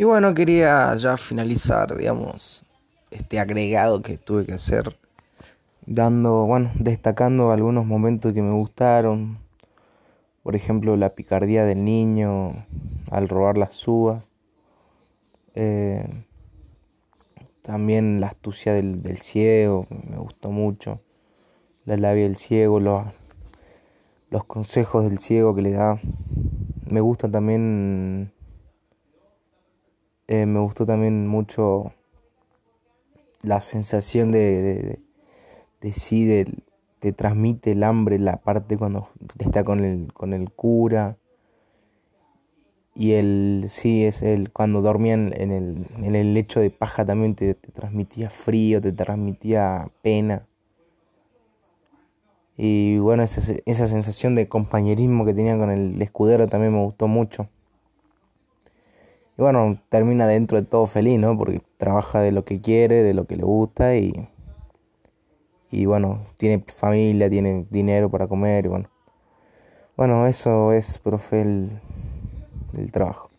Y bueno, quería ya finalizar, digamos, este agregado que tuve que hacer, dando, bueno, destacando algunos momentos que me gustaron. Por ejemplo, la picardía del niño al robar las uvas. Eh, también la astucia del, ciego, me gustó mucho. La labia del ciego, los, los consejos del ciego que le da. Me gusta también eh, me gustó también mucho la sensación de, de, sí, de, te transmite el hambre la parte cuando está con el, con el cura. Y el, sí, es el, cuando dormían en el, en el lecho de paja también te, transmitía frío, te transmitía pena. Y bueno, esa, esa sensación de compañerismo que tenía con el escudero también me gustó mucho. Y bueno, termina dentro de todo feliz, ¿no? Porque trabaja de lo que quiere, de lo que le gusta y, y bueno, tiene familia, tiene dinero para comer y bueno. Bueno, eso es, profe, el, el trabajo.